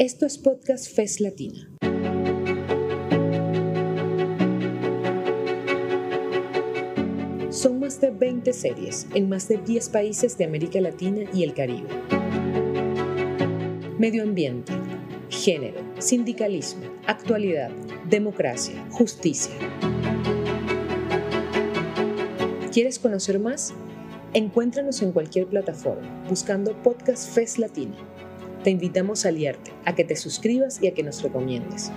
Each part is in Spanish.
Esto es Podcast FES Latina. Son más de 20 series en más de 10 países de América Latina y el Caribe. Medio ambiente, género, sindicalismo, actualidad, democracia, justicia. ¿Quieres conocer más? Encuéntranos en cualquier plataforma buscando Podcast FES Latina. Te invitamos a aliarte, a que te suscribas y a que nos recomiendes.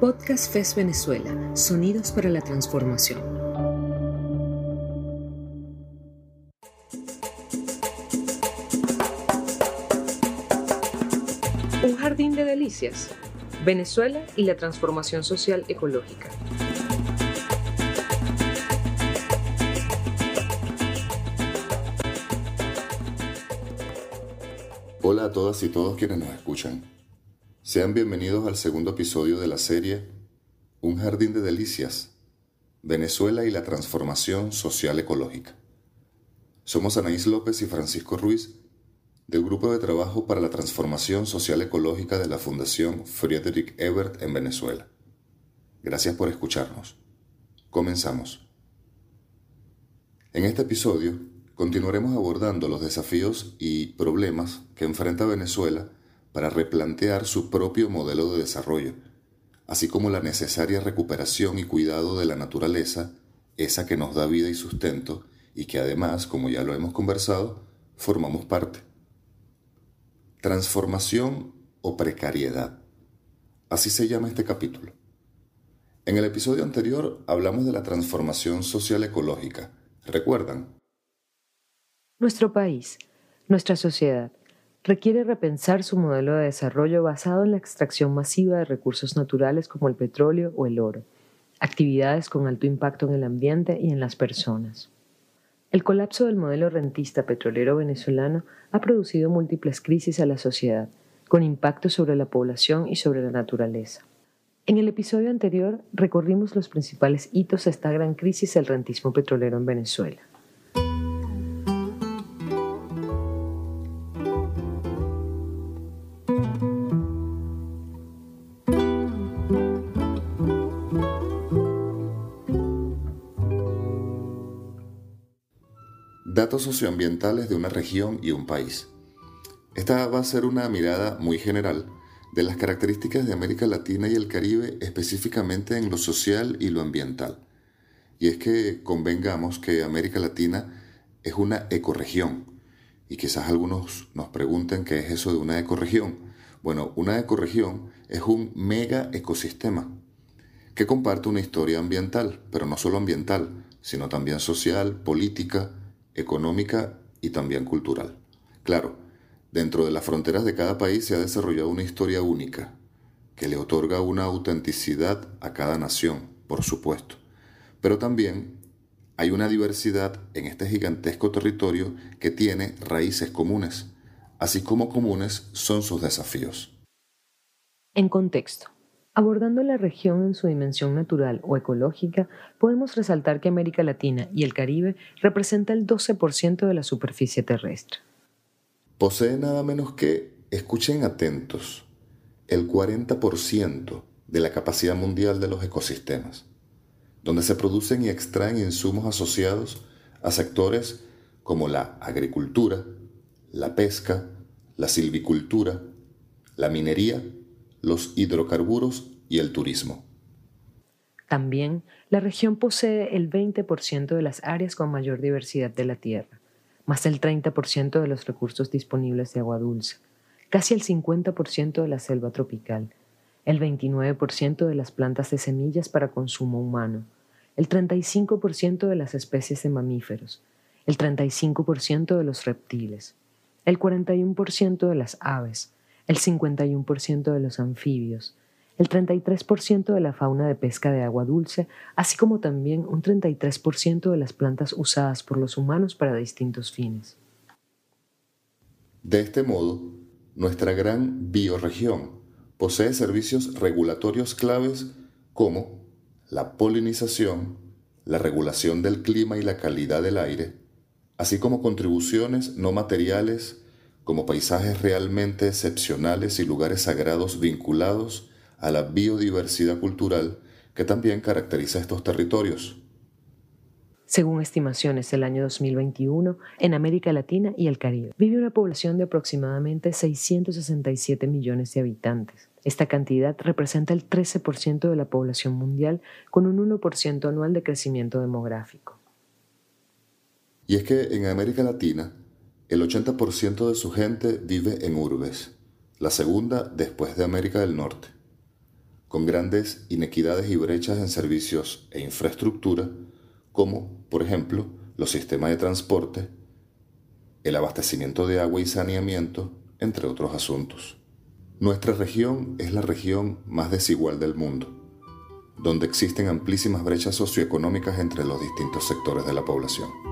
Podcast FES Venezuela, Sonidos para la Transformación. Un jardín de delicias. Venezuela y la transformación social ecológica. Hola a todas y todos quienes nos escuchan. Sean bienvenidos al segundo episodio de la serie Un jardín de delicias, Venezuela y la transformación social ecológica. Somos Anaís López y Francisco Ruiz del Grupo de Trabajo para la Transformación Social Ecológica de la Fundación Friedrich Ebert en Venezuela. Gracias por escucharnos. Comenzamos. En este episodio continuaremos abordando los desafíos y problemas que enfrenta Venezuela para replantear su propio modelo de desarrollo, así como la necesaria recuperación y cuidado de la naturaleza, esa que nos da vida y sustento, y que además, como ya lo hemos conversado, formamos parte. Transformación o precariedad. Así se llama este capítulo. En el episodio anterior hablamos de la transformación social ecológica. ¿Recuerdan? Nuestro país, nuestra sociedad, requiere repensar su modelo de desarrollo basado en la extracción masiva de recursos naturales como el petróleo o el oro, actividades con alto impacto en el ambiente y en las personas. El colapso del modelo rentista petrolero venezolano ha producido múltiples crisis a la sociedad, con impacto sobre la población y sobre la naturaleza. En el episodio anterior recorrimos los principales hitos de esta gran crisis del rentismo petrolero en Venezuela. Datos socioambientales de una región y un país. Esta va a ser una mirada muy general de las características de América Latina y el Caribe específicamente en lo social y lo ambiental. Y es que convengamos que América Latina es una ecorregión. Y quizás algunos nos pregunten qué es eso de una ecorregión. Bueno, una ecorregión es un mega ecosistema que comparte una historia ambiental, pero no solo ambiental, sino también social, política, económica y también cultural. Claro, dentro de las fronteras de cada país se ha desarrollado una historia única, que le otorga una autenticidad a cada nación, por supuesto. Pero también hay una diversidad en este gigantesco territorio que tiene raíces comunes, así como comunes son sus desafíos. En contexto. Abordando la región en su dimensión natural o ecológica, podemos resaltar que América Latina y el Caribe representa el 12% de la superficie terrestre. Posee nada menos que, escuchen atentos, el 40% de la capacidad mundial de los ecosistemas, donde se producen y extraen insumos asociados a sectores como la agricultura, la pesca, la silvicultura, la minería los hidrocarburos y el turismo. También la región posee el 20% de las áreas con mayor diversidad de la Tierra, más del 30% de los recursos disponibles de agua dulce, casi el 50% de la selva tropical, el 29% de las plantas de semillas para consumo humano, el 35% de las especies de mamíferos, el 35% de los reptiles, el 41% de las aves, el 51% de los anfibios, el 33% de la fauna de pesca de agua dulce, así como también un 33% de las plantas usadas por los humanos para distintos fines. De este modo, nuestra gran bioregión posee servicios regulatorios claves como la polinización, la regulación del clima y la calidad del aire, así como contribuciones no materiales como paisajes realmente excepcionales y lugares sagrados vinculados a la biodiversidad cultural que también caracteriza estos territorios. Según estimaciones del año 2021, en América Latina y el Caribe vive una población de aproximadamente 667 millones de habitantes. Esta cantidad representa el 13% de la población mundial con un 1% anual de crecimiento demográfico. Y es que en América Latina, el 80% de su gente vive en urbes, la segunda después de América del Norte, con grandes inequidades y brechas en servicios e infraestructura, como, por ejemplo, los sistemas de transporte, el abastecimiento de agua y saneamiento, entre otros asuntos. Nuestra región es la región más desigual del mundo, donde existen amplísimas brechas socioeconómicas entre los distintos sectores de la población.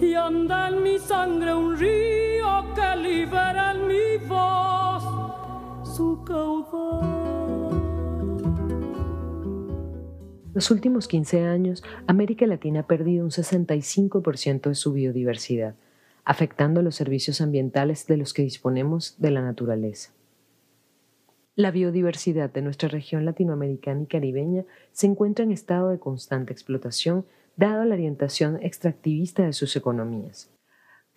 y anda en mi sangre un río que libera en mi voz su caudal. Los últimos 15 años, América Latina ha perdido un 65% de su biodiversidad, afectando los servicios ambientales de los que disponemos de la naturaleza. La biodiversidad de nuestra región latinoamericana y caribeña se encuentra en estado de constante explotación dado la orientación extractivista de sus economías.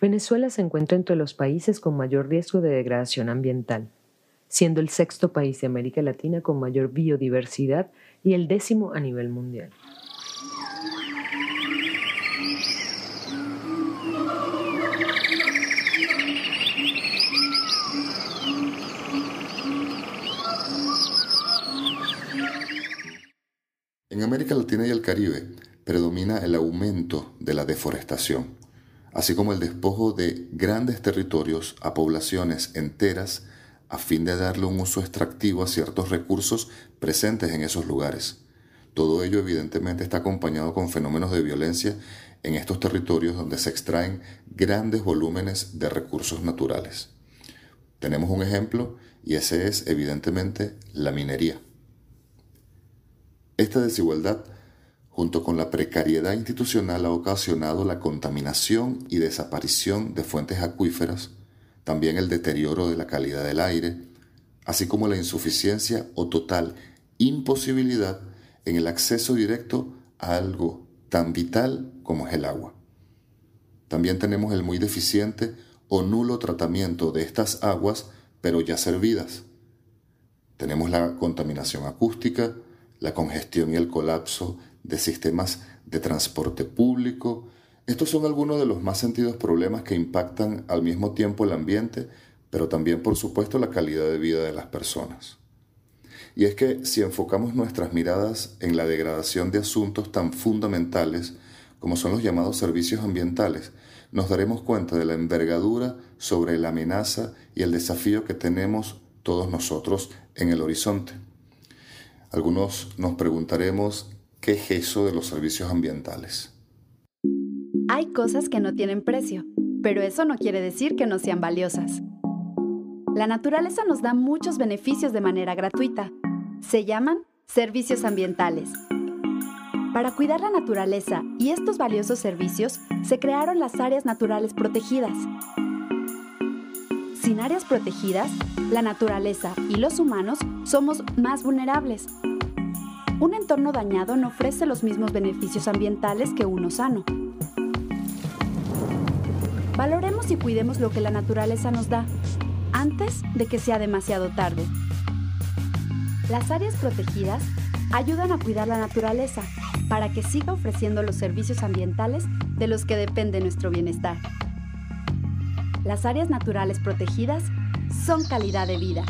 Venezuela se encuentra entre los países con mayor riesgo de degradación ambiental, siendo el sexto país de América Latina con mayor biodiversidad y el décimo a nivel mundial. En América Latina y el Caribe, predomina el aumento de la deforestación, así como el despojo de grandes territorios a poblaciones enteras a fin de darle un uso extractivo a ciertos recursos presentes en esos lugares. Todo ello evidentemente está acompañado con fenómenos de violencia en estos territorios donde se extraen grandes volúmenes de recursos naturales. Tenemos un ejemplo y ese es evidentemente la minería. Esta desigualdad junto con la precariedad institucional, ha ocasionado la contaminación y desaparición de fuentes acuíferas, también el deterioro de la calidad del aire, así como la insuficiencia o total imposibilidad en el acceso directo a algo tan vital como es el agua. También tenemos el muy deficiente o nulo tratamiento de estas aguas, pero ya servidas. Tenemos la contaminación acústica, la congestión y el colapso de sistemas de transporte público. Estos son algunos de los más sentidos problemas que impactan al mismo tiempo el ambiente, pero también por supuesto la calidad de vida de las personas. Y es que si enfocamos nuestras miradas en la degradación de asuntos tan fundamentales como son los llamados servicios ambientales, nos daremos cuenta de la envergadura sobre la amenaza y el desafío que tenemos todos nosotros en el horizonte. Algunos nos preguntaremos ¿Qué es eso de los servicios ambientales? Hay cosas que no tienen precio, pero eso no quiere decir que no sean valiosas. La naturaleza nos da muchos beneficios de manera gratuita. Se llaman servicios ambientales. Para cuidar la naturaleza y estos valiosos servicios, se crearon las áreas naturales protegidas. Sin áreas protegidas, la naturaleza y los humanos somos más vulnerables un entorno dañado no ofrece los mismos beneficios ambientales que uno sano. Valoremos y cuidemos lo que la naturaleza nos da, antes de que sea demasiado tarde. Las áreas protegidas ayudan a cuidar la naturaleza para que siga ofreciendo los servicios ambientales de los que depende nuestro bienestar. Las áreas naturales protegidas son calidad de vida.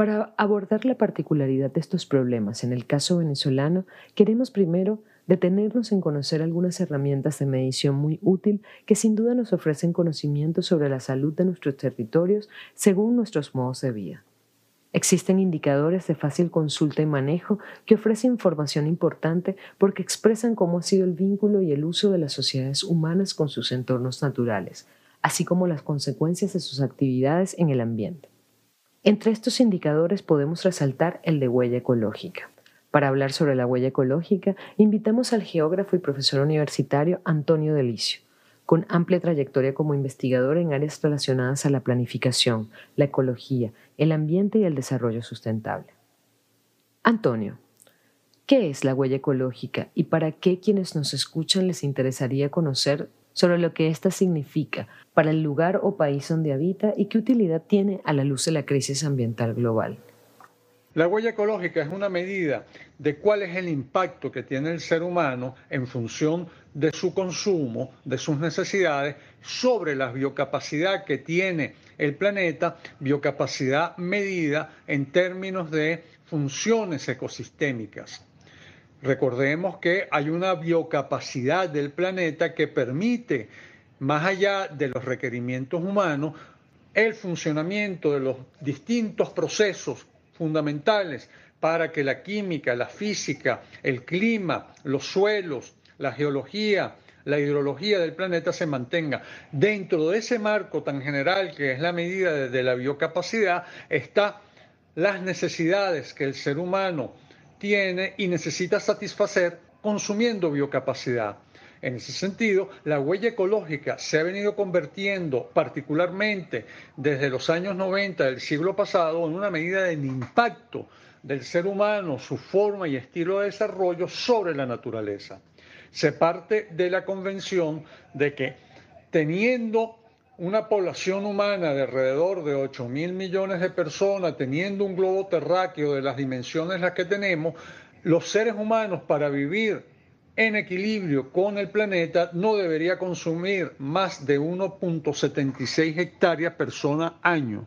Para abordar la particularidad de estos problemas en el caso venezolano, queremos primero detenernos en conocer algunas herramientas de medición muy útil que sin duda nos ofrecen conocimientos sobre la salud de nuestros territorios según nuestros modos de vida. Existen indicadores de fácil consulta y manejo que ofrecen información importante porque expresan cómo ha sido el vínculo y el uso de las sociedades humanas con sus entornos naturales, así como las consecuencias de sus actividades en el ambiente. Entre estos indicadores podemos resaltar el de huella ecológica. Para hablar sobre la huella ecológica, invitamos al geógrafo y profesor universitario Antonio Delicio, con amplia trayectoria como investigador en áreas relacionadas a la planificación, la ecología, el ambiente y el desarrollo sustentable. Antonio, ¿qué es la huella ecológica y para qué quienes nos escuchan les interesaría conocer sobre lo que ésta significa para el lugar o país donde habita y qué utilidad tiene a la luz de la crisis ambiental global? La huella ecológica es una medida de cuál es el impacto que tiene el ser humano en función de su consumo, de sus necesidades, sobre la biocapacidad que tiene el planeta, biocapacidad medida en términos de funciones ecosistémicas. Recordemos que hay una biocapacidad del planeta que permite, más allá de los requerimientos humanos, el funcionamiento de los distintos procesos fundamentales para que la química, la física, el clima, los suelos, la geología, la hidrología del planeta se mantenga. Dentro de ese marco tan general que es la medida de, la biocapacidad, están las necesidades que el ser humano tiene y necesita satisfacer consumiendo biocapacidad. En ese sentido, la huella ecológica se ha venido convirtiendo, particularmente desde los años 90 del siglo pasado, en una medida del impacto del ser humano, su forma y estilo de desarrollo sobre la naturaleza. Se parte de la convención de que teniendo una población humana de alrededor de 8 mil millones de personas, teniendo un globo terráqueo de las dimensiones las que tenemos, los seres humanos para vivir en equilibrio con el planeta no debería consumir más de 1.76 hectáreas persona año.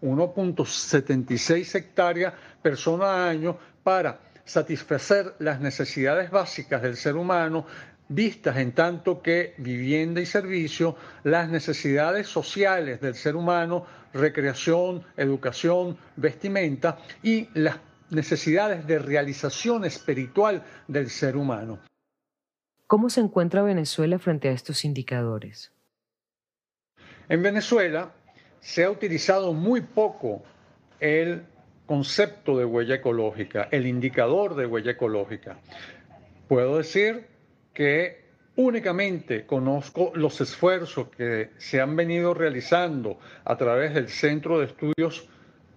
1.76 hectáreas persona año para satisfacer las necesidades básicas del ser humano, vistas en tanto que vivienda y servicio, las necesidades sociales del ser humano, recreación, educación, vestimenta y las necesidades de realización espiritual del ser humano. ¿Cómo se encuentra Venezuela frente a estos indicadores? En Venezuela se ha utilizado muy poco el concepto de huella ecológica, el indicador de huella ecológica. Puedo decir que únicamente conozco los esfuerzos que se han venido realizando a través del Centro de Estudios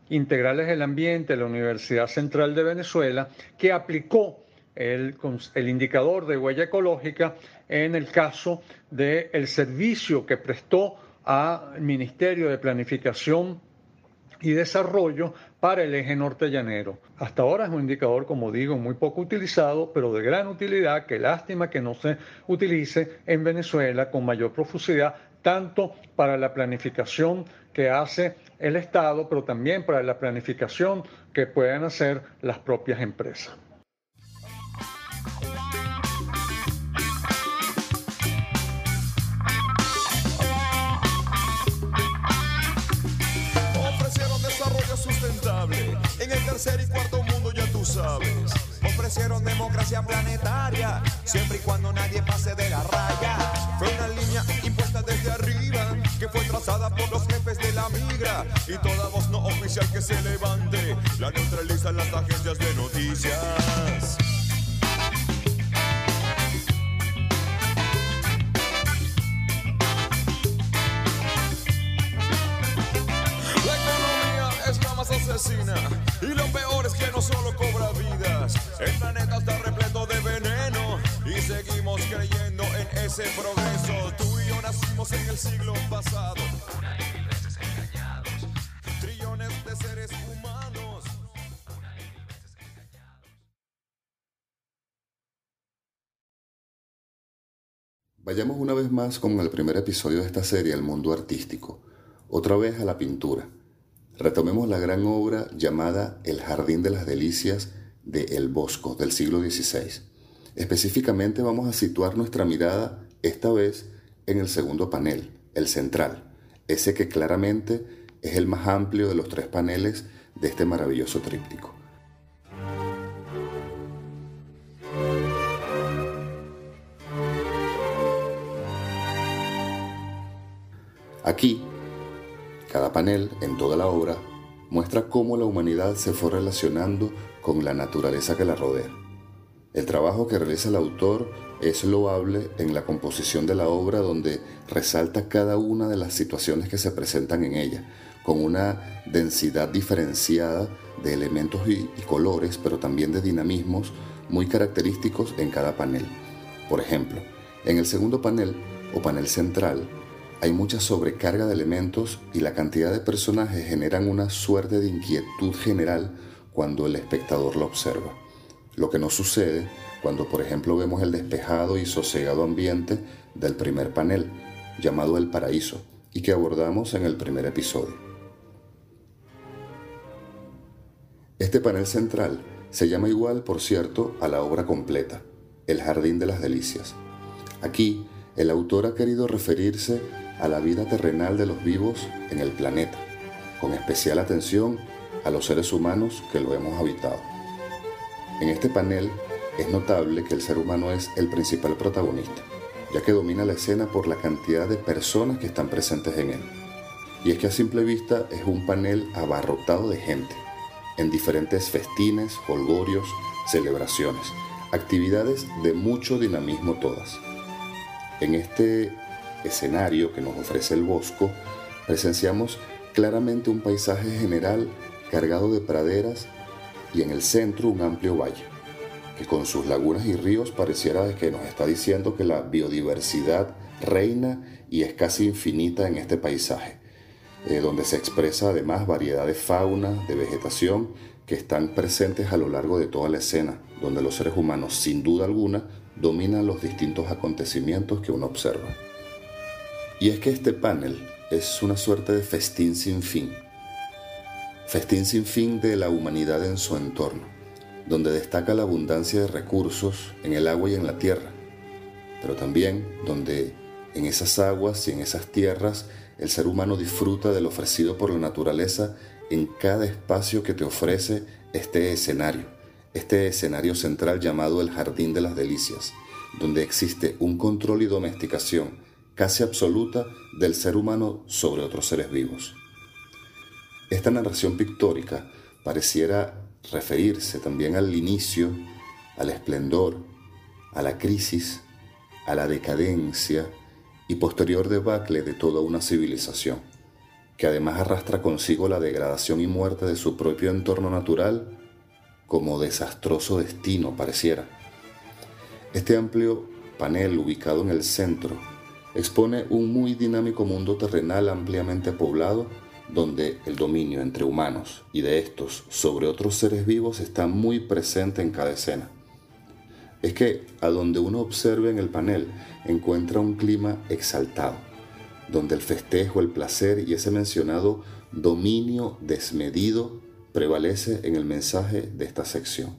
Integrales del Ambiente de la Universidad Central de Venezuela, que aplicó el, indicador de huella ecológica en el caso del servicio que prestó al Ministerio de Planificación y Desarrollo para el eje norte llanero. Hasta ahora es un indicador, como digo, muy poco utilizado, pero de gran utilidad, que lástima que no se utilice en Venezuela con mayor profusidad, tanto para la planificación que hace el Estado, pero también para la planificación que puedan hacer las propias empresas. Tercer y cuarto mundo ya tú sabes. Ofrecieron democracia planetaria, siempre y cuando nadie pase de la raya. Fue una línea impuesta desde arriba, que fue trazada por los jefes de la migra. Y toda voz no oficial que se levante, la neutralizan las agencias de noticias. Y lo peor es que no solo cobra vidas. El planeta está repleto de veneno. Y seguimos creyendo en ese progreso. Tú y yo nacimos en el siglo pasado. Una y mil veces engañados. Trillones de seres humanos. Una y mil veces engañados. Vayamos una vez más con el primer episodio de esta serie, El mundo artístico. Otra vez a la pintura. Retomemos la gran obra llamada El Jardín de las Delicias de El Bosco del siglo XVI. Específicamente vamos a situar nuestra mirada esta vez en el segundo panel, el central, ese que claramente es el más amplio de los tres paneles de este maravilloso tríptico. Aquí, cada panel en toda la obra muestra cómo la humanidad se fue relacionando con la naturaleza que la rodea. El trabajo que realiza el autor es loable en la composición de la obra donde resalta cada una de las situaciones que se presentan en ella, con una densidad diferenciada de elementos y, colores, pero también de dinamismos muy característicos en cada panel. Por ejemplo, en el segundo panel o panel central, hay mucha sobrecarga de elementos y la cantidad de personajes generan una suerte de inquietud general cuando el espectador lo observa. Lo que no sucede cuando por ejemplo vemos el despejado y sosegado ambiente del primer panel, llamado El Paraíso, y que abordamos en el primer episodio. Este panel central se llama igual, por cierto, a la obra completa, El Jardín de las Delicias. Aquí, el autor ha querido referirse a la vida terrenal de los vivos en el planeta, con especial atención a los seres humanos que lo hemos habitado. En este panel es notable que el ser humano es el principal protagonista, ya que domina la escena por la cantidad de personas que están presentes en él. Y es que a simple vista es un panel abarrotado de gente, en diferentes festines, holgorios, celebraciones, actividades de mucho dinamismo todas. En este escenario que nos ofrece el Bosco, presenciamos claramente un paisaje general cargado de praderas y en el centro un amplio valle, que con sus lagunas y ríos pareciera que nos está diciendo que la biodiversidad reina y es casi infinita en este paisaje, eh, donde se expresa además variedad de fauna, de vegetación, que están presentes a lo largo de toda la escena, donde los seres humanos sin duda alguna dominan los distintos acontecimientos que uno observa. Y es que este panel es una suerte de festín sin fin. Festín sin fin de la humanidad en su entorno, donde destaca la abundancia de recursos en el agua y en la tierra, pero también donde en esas aguas y en esas tierras el ser humano disfruta de lo ofrecido por la naturaleza en cada espacio que te ofrece este escenario, este escenario central llamado el Jardín de las Delicias, donde existe un control y domesticación casi absoluta del ser humano sobre otros seres vivos. Esta narración pictórica pareciera referirse también al inicio, al esplendor, a la crisis, a la decadencia y posterior debacle de toda una civilización, que además arrastra consigo la degradación y muerte de su propio entorno natural como desastroso destino pareciera. Este amplio panel ubicado en el centro expone un muy dinámico mundo terrenal ampliamente poblado donde el dominio entre humanos y de estos sobre otros seres vivos está muy presente en cada escena. Es que a donde uno observe en el panel encuentra un clima exaltado, donde el festejo, el placer y ese mencionado dominio desmedido prevalece en el mensaje de esta sección.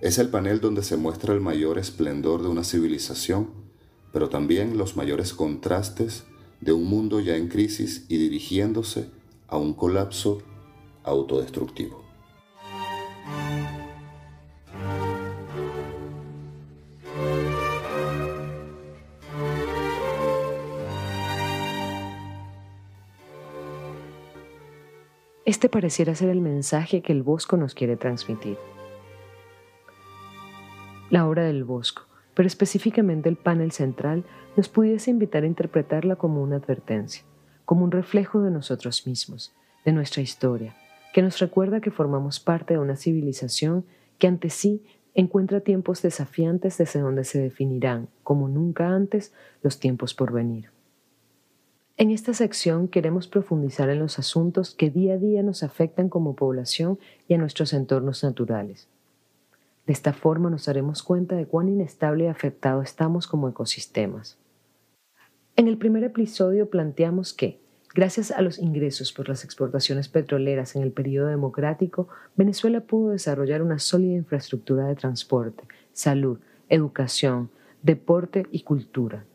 Es el panel donde se muestra el mayor esplendor de una civilización pero también los mayores contrastes de un mundo ya en crisis y dirigiéndose a un colapso autodestructivo. Este pareciera ser el mensaje que el Bosco nos quiere transmitir. La obra del Bosco pero específicamente el panel central nos pudiese invitar a interpretarla como una advertencia, como un reflejo de nosotros mismos, de nuestra historia, que nos recuerda que formamos parte de una civilización que ante sí encuentra tiempos desafiantes desde donde se definirán, como nunca antes, los tiempos por venir. En esta sección queremos profundizar en los asuntos que día a día nos afectan como población y a nuestros entornos naturales de esta forma nos daremos cuenta de cuán inestable y afectado estamos como ecosistemas. En el primer episodio planteamos que, Gracias a los ingresos por las exportaciones petroleras en el periodo democrático, Venezuela pudo desarrollar una sólida infraestructura de transporte, salud, educación, deporte y cultura.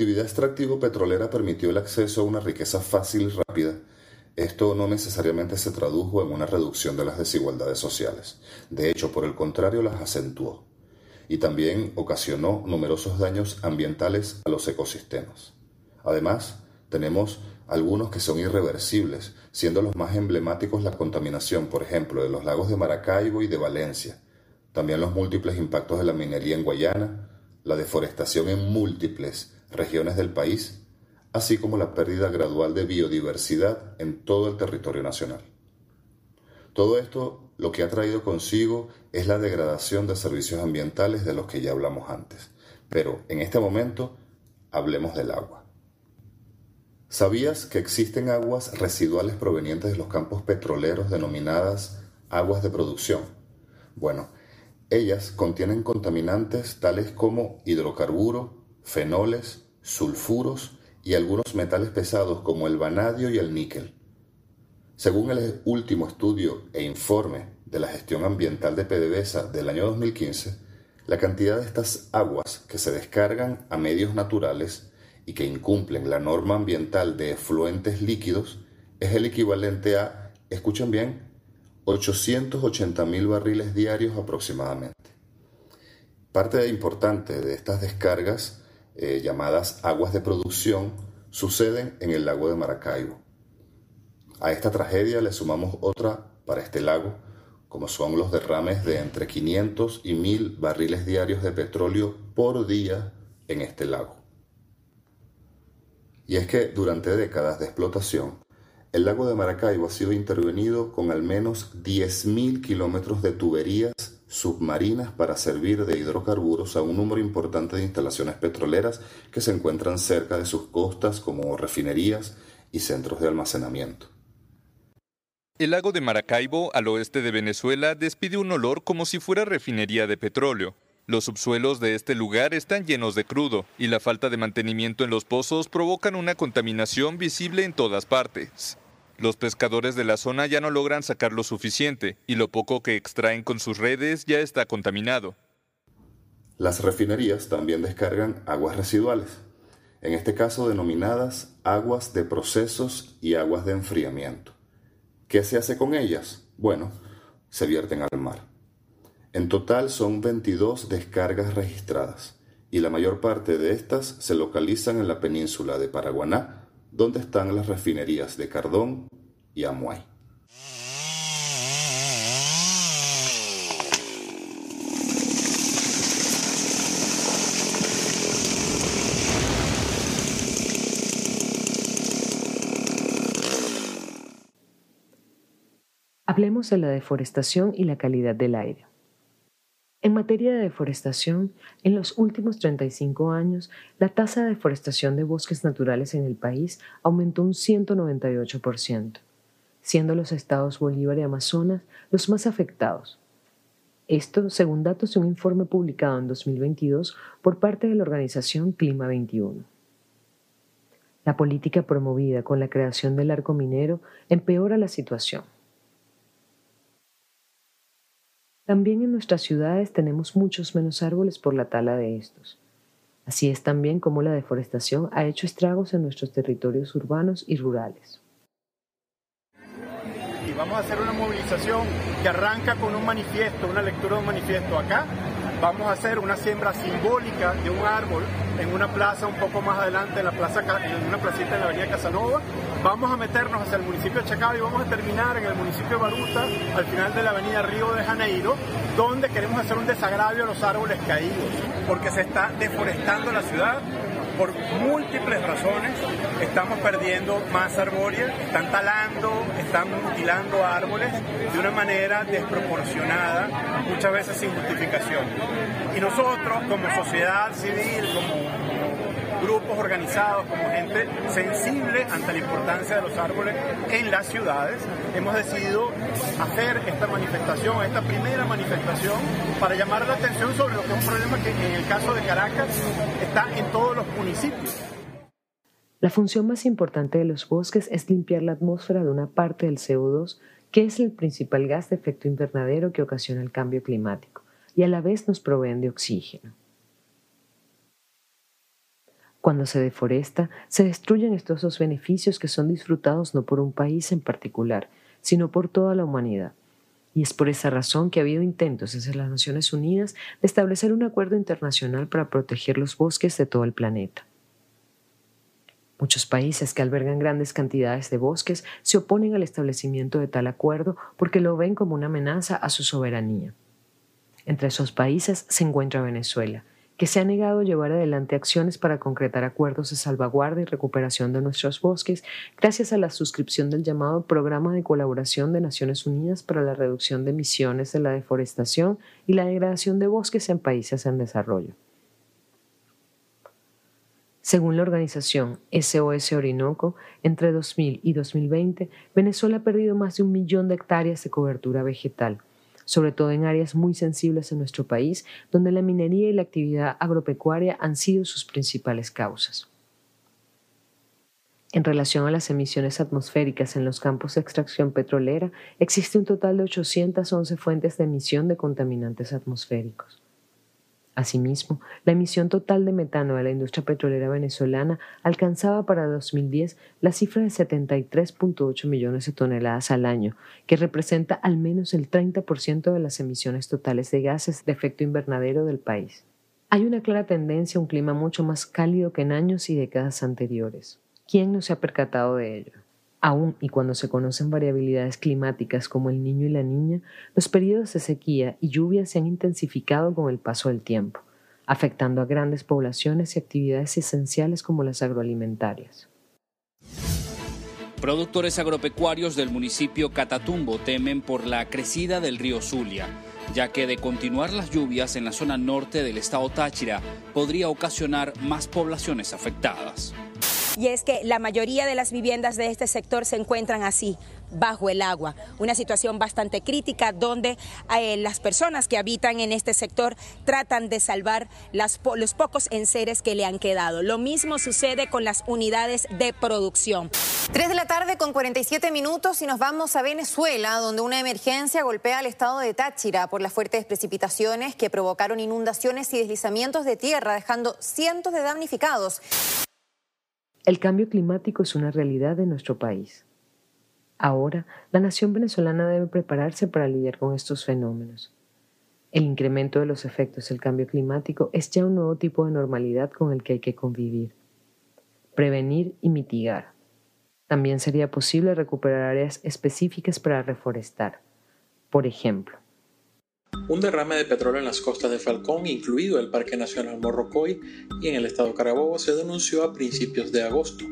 Actividad extractivo-petrolera permitió el acceso a una riqueza fácil y rápida, esto no necesariamente se tradujo en una reducción de las desigualdades sociales. De hecho, por el contrario, las acentuó. Y también ocasionó numerosos daños ambientales a los ecosistemas. Además, tenemos algunos que son irreversibles, siendo los más emblemáticos la contaminación, por ejemplo, de los lagos de Maracaibo y de Valencia, también los múltiples impactos de la minería en Guayana, la deforestación en múltiples regiones del país, así como la pérdida gradual de biodiversidad en todo el territorio nacional. Todo esto lo que ha traído consigo es la degradación de servicios ambientales de los que ya hablamos antes. Pero en este momento hablemos del agua. ¿Sabías que existen aguas residuales provenientes de los campos petroleros denominadas aguas de producción? Bueno, ellas contienen contaminantes tales como hidrocarburo, fenoles, sulfuros y algunos metales pesados como el vanadio y el níquel. Según el último estudio e informe de la gestión ambiental de PDVSA del año 2015, la cantidad de estas aguas que se descargan a medios naturales y que incumplen la norma ambiental de efluentes líquidos es el equivalente a, escuchen bien, 880 mil barriles diarios aproximadamente. Parte importante de estas descargas, eh, llamadas aguas de producción, suceden en el lago de Maracaibo. A esta tragedia le sumamos otra para este lago, como son los derrames de entre 500 y 1000 barriles diarios de petróleo por día en este lago. Y es que durante décadas de explotación, el lago de Maracaibo ha sido intervenido con al menos 10.000 kilómetros de tuberías submarinas para servir de hidrocarburos a un número importante de instalaciones petroleras que se encuentran cerca de sus costas como refinerías y centros de almacenamiento. El lago de Maracaibo, al oeste de Venezuela, despide un olor como si fuera refinería de petróleo. Los subsuelos de este lugar están llenos de crudo y la falta de mantenimiento en los pozos provocan una contaminación visible en todas partes. Los pescadores de la zona ya no logran sacar lo suficiente y lo poco que extraen con sus redes ya está contaminado. Las refinerías también descargan aguas residuales, en este caso denominadas aguas de procesos y aguas de enfriamiento. ¿Qué se hace con ellas? Bueno, se vierten al mar. En total son 22 descargas registradas y la mayor parte de estas se localizan en la península de Paraguaná donde están las refinerías de Cardón y Amuay. Hablemos de la deforestación y la calidad del aire. En materia de deforestación, en los últimos 35 años, la tasa de deforestación de bosques naturales en el país aumentó un 198%, siendo los estados Bolívar y Amazonas los más afectados. Esto según datos de un informe publicado en 2022 por parte de la organización Clima 21. La política promovida con la creación del arco minero empeora la situación. También en nuestras ciudades tenemos muchos menos árboles por la tala de estos. Así es también como la deforestación ha hecho estragos en nuestros territorios urbanos y rurales. Y vamos a hacer una movilización que arranca con un manifiesto, una lectura de un manifiesto acá. Vamos a hacer una siembra simbólica de un árbol en una plaza un poco más adelante, en, la plaza, en una placita en la avenida Casanova. Vamos a meternos hacia el municipio de Chacao y vamos a terminar en el municipio de Baruta, al final de la avenida Río de Janeiro, donde queremos hacer un desagravio a los árboles caídos, porque se está deforestando la ciudad por múltiples razones estamos perdiendo masa arbórea, están talando, están mutilando árboles de una manera desproporcionada, muchas veces sin justificación. Y nosotros como sociedad civil, como grupos organizados, como gente sensible ante la importancia de los árboles en las ciudades, hemos decidido hacer esta manifestación, esta primera manifestación, para llamar la atención sobre lo que es un problema que en el caso de Caracas está en todos los municipios. La función más importante de los bosques es limpiar la atmósfera de una parte del CO2, que es el principal gas de efecto invernadero que ocasiona el cambio climático, y a la vez nos proveen de oxígeno. Cuando se deforesta, se destruyen estos dos beneficios que son disfrutados no por un país en particular, sino por toda la humanidad. Y es por esa razón que ha habido intentos desde las Naciones Unidas de establecer un acuerdo internacional para proteger los bosques de todo el planeta. Muchos países que albergan grandes cantidades de bosques se oponen al establecimiento de tal acuerdo porque lo ven como una amenaza a su soberanía. Entre esos países se encuentra Venezuela, que se ha negado a llevar adelante acciones para concretar acuerdos de salvaguarda y recuperación de nuestros bosques gracias a la suscripción del llamado Programa de Colaboración de Naciones Unidas para la Reducción de Emisiones de la Deforestación y la Degradación de Bosques en Países en Desarrollo. Según la organización SOS Orinoco, entre 2000 y 2020, Venezuela ha perdido más de un millón de hectáreas de cobertura vegetal, sobre todo en áreas muy sensibles en nuestro país, donde la minería y la actividad agropecuaria han sido sus principales causas. En relación a las emisiones atmosféricas en los campos de extracción petrolera, existe un total de 811 fuentes de emisión de contaminantes atmosféricos. Asimismo, la emisión total de metano de la industria petrolera venezolana alcanzaba para 2010 la cifra de 73.8 millones de toneladas al año, que representa al menos el 30% de las emisiones totales de gases de efecto invernadero del país. Hay una clara tendencia a un clima mucho más cálido que en años y décadas anteriores. ¿Quién no se ha percatado de ello? Aún y cuando se conocen variabilidades climáticas como el niño y la niña, los periodos de sequía y lluvia se han intensificado con el paso del tiempo, afectando a grandes poblaciones y actividades esenciales como las agroalimentarias. Productores agropecuarios del municipio Catatumbo temen por la crecida del río Zulia, ya que de continuar las lluvias en la zona norte del estado Táchira podría ocasionar más poblaciones afectadas y es que la mayoría de las viviendas de este sector se encuentran así, bajo el agua. Una situación bastante crítica donde eh, las personas que habitan en este sector tratan de salvar los pocos enseres que le han quedado. Lo mismo sucede con las unidades de producción. Tres de la tarde con 47 minutos y nos vamos a Venezuela, donde una emergencia golpea al estado de Táchira por las fuertes precipitaciones que provocaron inundaciones y deslizamientos de tierra, dejando cientos de damnificados. El cambio climático es una realidad de nuestro país. Ahora, la nación venezolana debe prepararse para lidiar con estos fenómenos. El incremento de los efectos del cambio climático es ya un nuevo tipo de normalidad con el que hay que convivir. Prevenir y mitigar. También sería posible recuperar áreas específicas para reforestar. Por ejemplo, un derrame de petróleo en las costas de Falcón, incluido el Parque Nacional Morrocoy y en el estado Carabobo, se denunció a principios de agosto.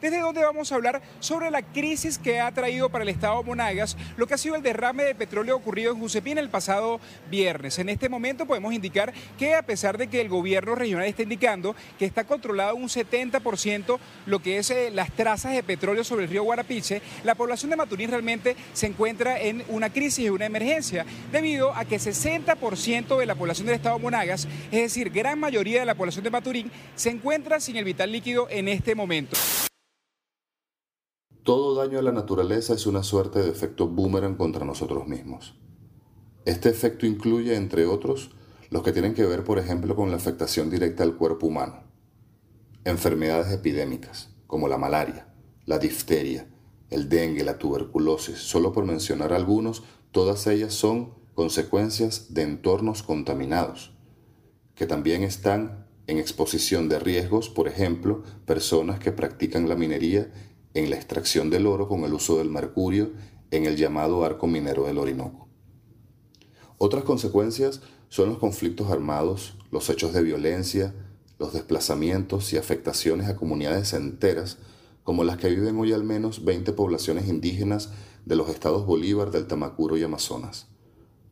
Desde donde vamos a hablar sobre la crisis que ha traído para el estado Monagas lo que ha sido el derrame de petróleo ocurrido en Jusepina el pasado viernes. En este momento podemos indicar que a pesar de que el gobierno regional está indicando que está controlado un 70% lo que es eh, las trazas de petróleo sobre el río Guarapiche, la población de Maturín realmente se encuentra en una crisis y una emergencia debido a que 60% de la población del estado Monagas, es decir, gran mayoría de la población de Maturín, se encuentra sin el vital líquido en este momento. Todo daño a la naturaleza es una suerte de efecto boomerang contra nosotros mismos. Este efecto incluye, entre otros, los que tienen que ver, por ejemplo, con la afectación directa al cuerpo humano. Enfermedades epidémicas, como la malaria, la difteria, el dengue, la tuberculosis, solo por mencionar algunos, todas ellas son consecuencias de entornos contaminados, que también están en exposición de riesgos, por ejemplo, personas que practican la minería en la extracción del oro con el uso del mercurio en el llamado arco minero del Orinoco. Otras consecuencias son los conflictos armados, los hechos de violencia, los desplazamientos y afectaciones a comunidades enteras, como las que viven hoy al menos 20 poblaciones indígenas de los estados Bolívar, del Tamacuro y Amazonas.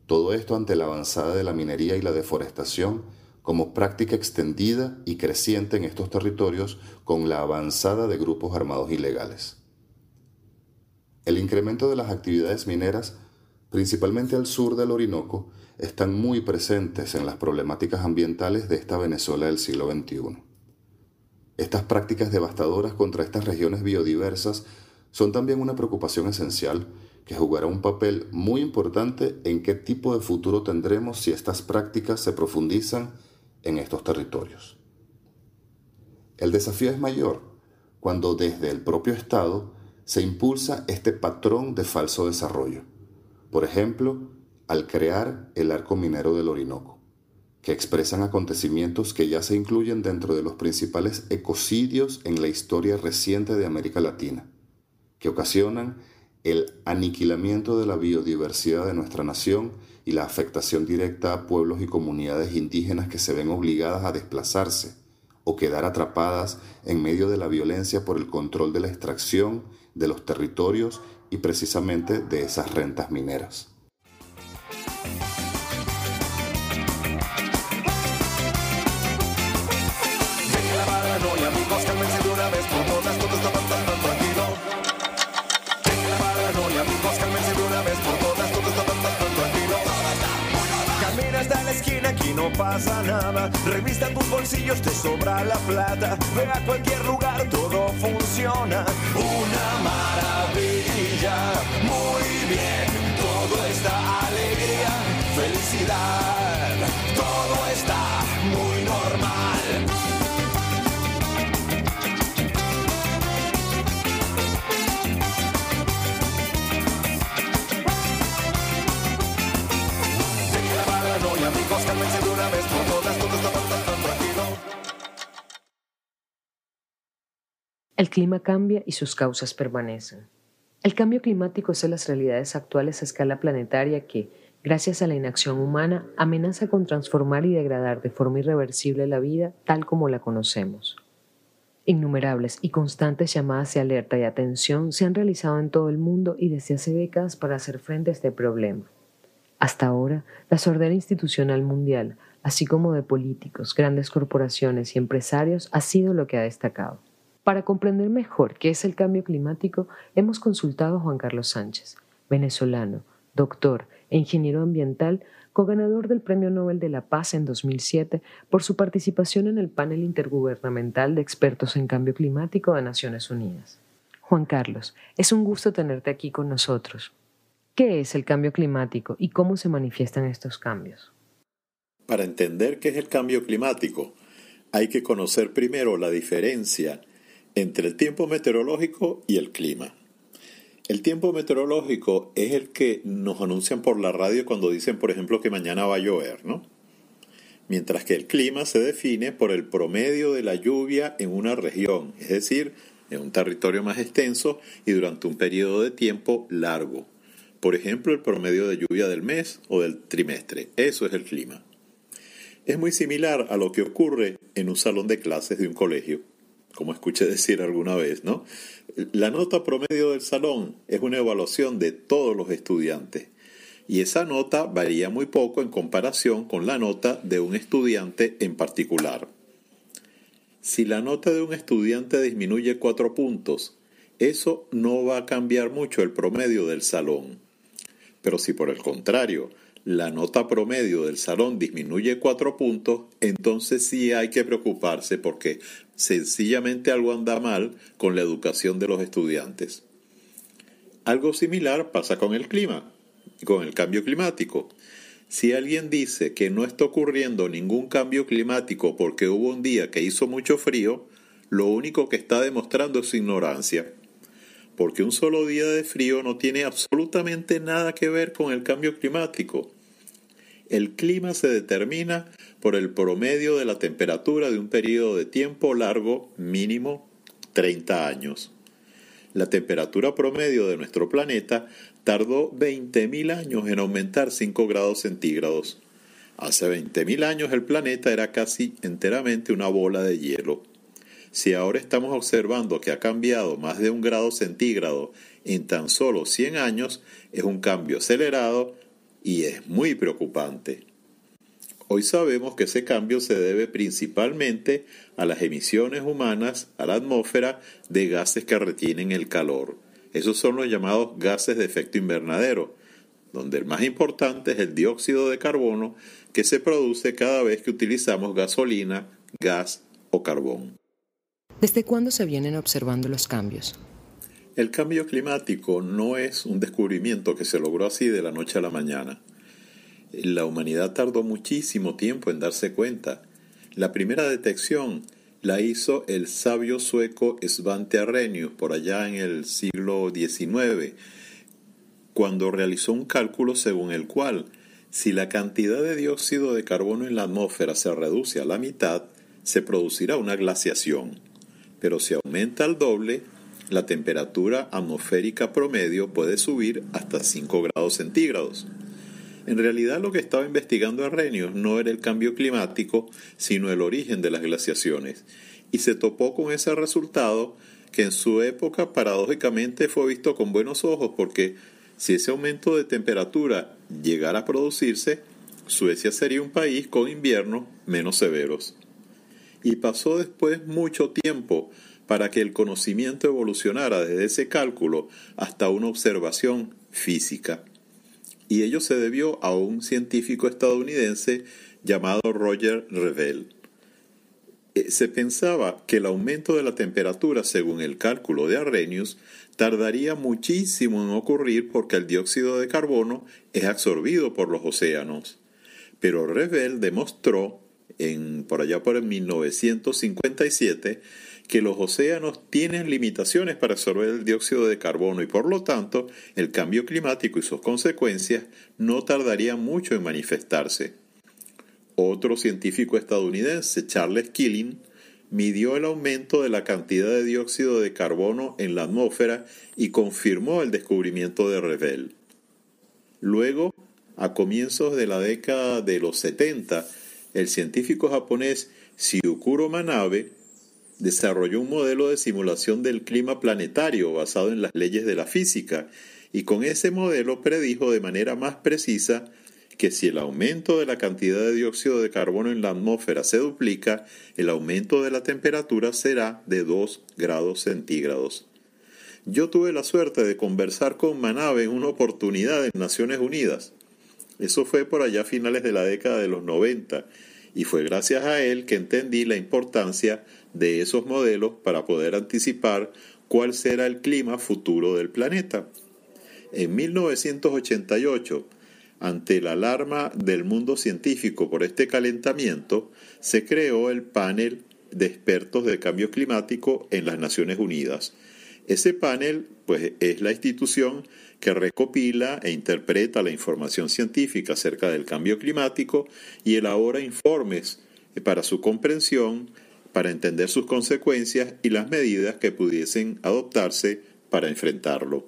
Todo esto ante la avanzada de la minería y la deforestación como práctica extendida y creciente en estos territorios con la avanzada de grupos armados ilegales. El incremento de las actividades mineras, principalmente al sur del Orinoco, están muy presentes en las problemáticas ambientales de esta Venezuela del siglo XXI. Estas prácticas devastadoras contra estas regiones biodiversas son también una preocupación esencial que jugará un papel muy importante en qué tipo de futuro tendremos si estas prácticas se profundizan en estos territorios. El desafío es mayor cuando desde el propio Estado se impulsa este patrón de falso desarrollo. Por ejemplo, al crear el arco minero del Orinoco, que expresan acontecimientos que ya se incluyen dentro de los principales ecocidios en la historia reciente de América Latina, que ocasionan el aniquilamiento de la biodiversidad de nuestra nación y la afectación directa a pueblos y comunidades indígenas que se ven obligadas a desplazarse o quedar atrapadas en medio de la violencia por el control de la extracción de los territorios y precisamente de esas rentas mineras. Nada. Revistan tus bolsillos, te sobra la plata. Ve a cualquier lugar, todo funciona. Una maravilla, muy bien. Todo está alegría, felicidad. Todo está El clima cambia y sus causas permanecen. El cambio climático es de las realidades actuales a escala planetaria que, gracias a la inacción humana, amenaza con transformar y degradar de forma irreversible la vida tal como la conocemos. Innumerables y constantes llamadas de alerta y atención se han realizado en todo el mundo y desde hace décadas para hacer frente a este problema. Hasta ahora, la sordera institucional mundial, así como de políticos, grandes corporaciones y empresarios, ha sido lo que ha destacado. Para comprender mejor qué es el cambio climático, hemos consultado a Juan Carlos Sánchez, venezolano, doctor e ingeniero ambiental, co-ganador del Premio Nobel de la Paz en 2007 por su participación en el panel intergubernamental de expertos en cambio climático de Naciones Unidas. Juan Carlos, es un gusto tenerte aquí con nosotros. ¿Qué es el cambio climático y cómo se manifiestan estos cambios? Para entender qué es el cambio climático, hay que conocer primero la diferencia entre el tiempo meteorológico y el clima. El tiempo meteorológico es el que nos anuncian por la radio cuando dicen, por ejemplo, que mañana va a llover, ¿no? Mientras que el clima se define por el promedio de la lluvia en una región, es decir, en un territorio más extenso y durante un periodo de tiempo largo. Por ejemplo, el promedio de lluvia del mes o del trimestre. Eso es el clima. Es muy similar a lo que ocurre en un salón de clases de un colegio como escuché decir alguna vez, ¿no? La nota promedio del salón es una evaluación de todos los estudiantes y esa nota varía muy poco en comparación con la nota de un estudiante en particular. Si la nota de un estudiante disminuye cuatro puntos, eso no va a cambiar mucho el promedio del salón. Pero si por el contrario la nota promedio del salón disminuye cuatro puntos, entonces sí hay que preocuparse porque sencillamente algo anda mal con la educación de los estudiantes. Algo similar pasa con el clima, con el cambio climático. Si alguien dice que no está ocurriendo ningún cambio climático porque hubo un día que hizo mucho frío, lo único que está demostrando es ignorancia porque un solo día de frío no tiene absolutamente nada que ver con el cambio climático. El clima se determina por el promedio de la temperatura de un periodo de tiempo largo, mínimo 30 años. La temperatura promedio de nuestro planeta tardó 20.000 años en aumentar 5 grados centígrados. Hace 20.000 años el planeta era casi enteramente una bola de hielo. Si ahora estamos observando que ha cambiado más de un grado centígrado en tan solo 100 años, es un cambio acelerado y es muy preocupante. Hoy sabemos que ese cambio se debe principalmente a las emisiones humanas a la atmósfera de gases que retienen el calor. Esos son los llamados gases de efecto invernadero, donde el más importante es el dióxido de carbono que se produce cada vez que utilizamos gasolina, gas o carbón. ¿Desde cuándo se vienen observando los cambios? El cambio climático no es un descubrimiento que se logró así de la noche a la mañana. La humanidad tardó muchísimo tiempo en darse cuenta. La primera detección la hizo el sabio sueco Svante Arrhenius por allá en el siglo XIX, cuando realizó un cálculo según el cual, si la cantidad de dióxido de carbono en la atmósfera se reduce a la mitad, se producirá una glaciación. Pero si aumenta al doble, la temperatura atmosférica promedio puede subir hasta 5 grados centígrados. En realidad lo que estaba investigando Arrhenius no era el cambio climático, sino el origen de las glaciaciones, y se topó con ese resultado que en su época paradójicamente fue visto con buenos ojos porque si ese aumento de temperatura llegara a producirse, Suecia sería un país con inviernos menos severos. Y pasó después mucho tiempo para que el conocimiento evolucionara desde ese cálculo hasta una observación física. Y ello se debió a un científico estadounidense llamado Roger Revell. Eh, se pensaba que el aumento de la temperatura, según el cálculo de Arrhenius, tardaría muchísimo en ocurrir porque el dióxido de carbono es absorbido por los océanos. Pero Revell demostró, en, por allá por el 1957, que los océanos tienen limitaciones para absorber el dióxido de carbono y por lo tanto el cambio climático y sus consecuencias no tardarían mucho en manifestarse. Otro científico estadounidense, Charles Killing, midió el aumento de la cantidad de dióxido de carbono en la atmósfera y confirmó el descubrimiento de Revell. Luego, a comienzos de la década de los 70, el científico japonés Shiokuro Manabe desarrolló un modelo de simulación del clima planetario basado en las leyes de la física y con ese modelo predijo de manera más precisa que si el aumento de la cantidad de dióxido de carbono en la atmósfera se duplica, el aumento de la temperatura será de 2 grados centígrados. Yo tuve la suerte de conversar con Manabe en una oportunidad en Naciones Unidas. Eso fue por allá a finales de la década de los 90 y fue gracias a él que entendí la importancia de esos modelos para poder anticipar cuál será el clima futuro del planeta. En 1988, ante la alarma del mundo científico por este calentamiento, se creó el panel de expertos de cambio climático en las Naciones Unidas. Ese panel pues, es la institución que recopila e interpreta la información científica acerca del cambio climático y elabora informes para su comprensión, para entender sus consecuencias y las medidas que pudiesen adoptarse para enfrentarlo.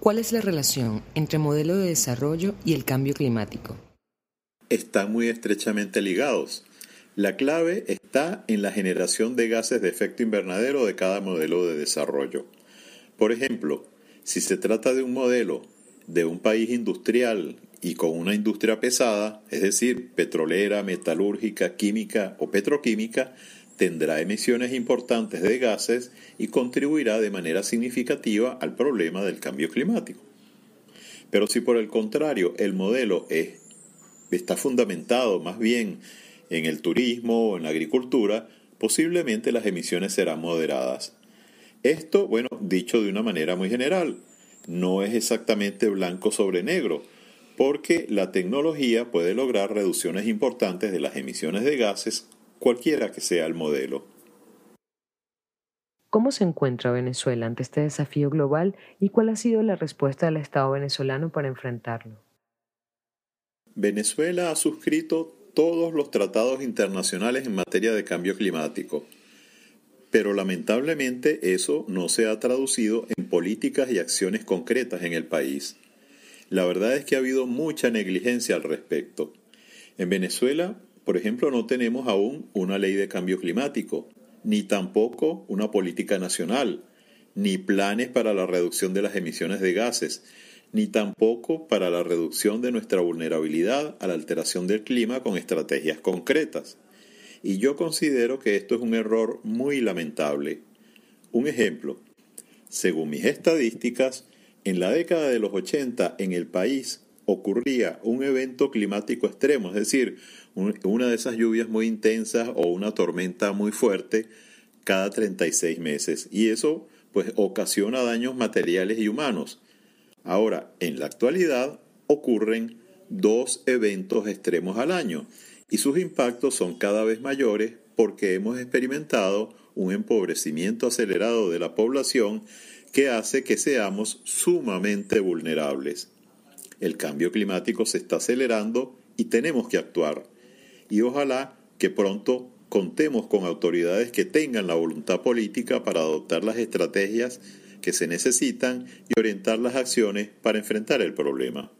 ¿Cuál es la relación entre modelo de desarrollo y el cambio climático? Están muy estrechamente ligados. La clave está en la generación de gases de efecto invernadero de cada modelo de desarrollo. Por ejemplo, si se trata de un modelo de un país industrial y con una industria pesada, es decir, petrolera, metalúrgica, química o petroquímica, tendrá emisiones importantes de gases y contribuirá de manera significativa al problema del cambio climático. Pero si por el contrario el modelo es, está fundamentado más bien en el turismo o en la agricultura, posiblemente las emisiones serán moderadas. Esto, bueno, dicho de una manera muy general, no es exactamente blanco sobre negro, porque la tecnología puede lograr reducciones importantes de las emisiones de gases, cualquiera que sea el modelo. ¿Cómo se encuentra Venezuela ante este desafío global y cuál ha sido la respuesta del Estado venezolano para enfrentarlo? Venezuela ha suscrito todos los tratados internacionales en materia de cambio climático, pero lamentablemente eso no se ha traducido en políticas y acciones concretas en el país. La verdad es que ha habido mucha negligencia al respecto. En Venezuela, por ejemplo, no tenemos aún una ley de cambio climático, ni tampoco una política nacional, ni planes para la reducción de las emisiones de gases, ni tampoco para la reducción de nuestra vulnerabilidad a la alteración del clima con estrategias concretas. Y yo considero que esto es un error muy lamentable. Un ejemplo, según mis estadísticas, en la década de los 80 en el país ocurría un evento climático extremo, es decir, una de esas lluvias muy intensas o una tormenta muy fuerte cada 36 meses. Y eso pues ocasiona daños materiales y humanos. Ahora, en la actualidad ocurren dos eventos extremos al año y sus impactos son cada vez mayores porque hemos experimentado un empobrecimiento acelerado de la población que hace que seamos sumamente vulnerables. El cambio climático se está acelerando y tenemos que actuar. Y ojalá que pronto contemos con autoridades que tengan la voluntad política para adoptar las estrategias que se necesitan y orientar las acciones para enfrentar el problema.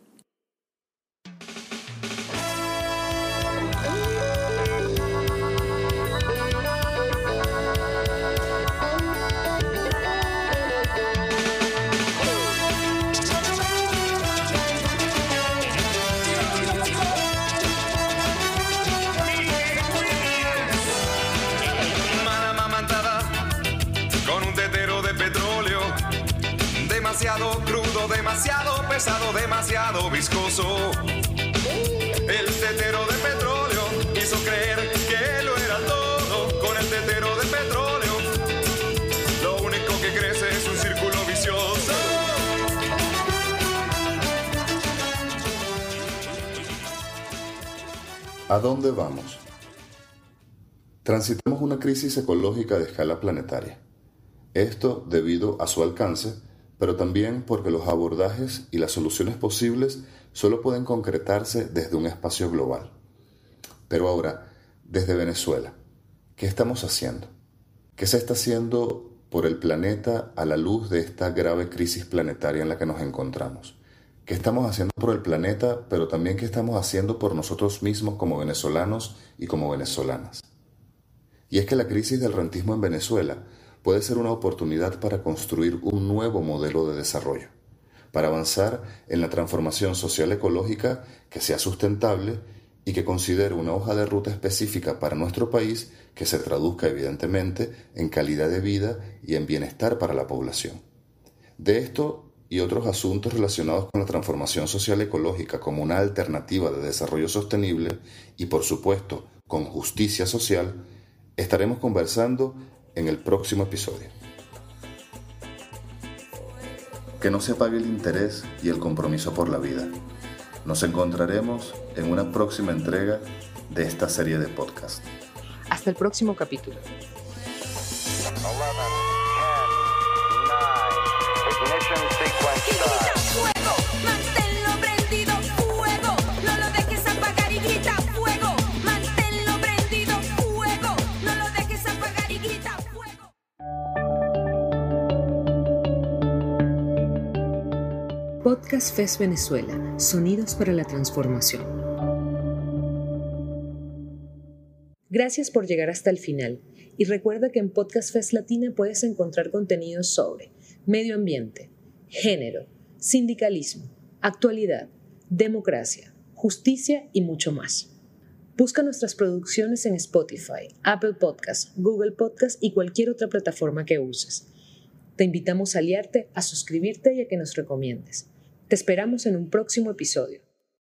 Demasiado viscoso. El tetero de petróleo hizo creer que lo era todo con el tetero de petróleo. Lo único que crece es un círculo vicioso. ¿A dónde vamos? Transitamos una crisis ecológica de escala planetaria. Esto debido a su alcance pero también porque los abordajes y las soluciones posibles solo pueden concretarse desde un espacio global. Pero ahora, desde Venezuela, ¿qué estamos haciendo? ¿Qué se está haciendo por el planeta a la luz de esta grave crisis planetaria en la que nos encontramos? ¿Qué estamos haciendo por el planeta, pero también qué estamos haciendo por nosotros mismos como venezolanos y como venezolanas? Y es que la crisis del rentismo en Venezuela puede ser una oportunidad para construir un nuevo modelo de desarrollo, para avanzar en la transformación social ecológica que sea sustentable y que considere una hoja de ruta específica para nuestro país que se traduzca evidentemente en calidad de vida y en bienestar para la población. De esto y otros asuntos relacionados con la transformación social ecológica como una alternativa de desarrollo sostenible y por supuesto con justicia social, estaremos conversando en el próximo episodio. Que no se apague el interés y el compromiso por la vida. Nos encontraremos en una próxima entrega de esta serie de podcast. Hasta el próximo capítulo. Podcast FES Venezuela, Sonidos para la Transformación. Gracias por llegar hasta el final y recuerda que en Podcast Fest Latina puedes encontrar contenidos sobre medio ambiente, género, sindicalismo, actualidad, democracia, justicia y mucho más. Busca nuestras producciones en Spotify, Apple Podcasts, Google Podcasts y cualquier otra plataforma que uses. Te invitamos a aliarte, a suscribirte y a que nos recomiendes. Te esperamos en un próximo episodio.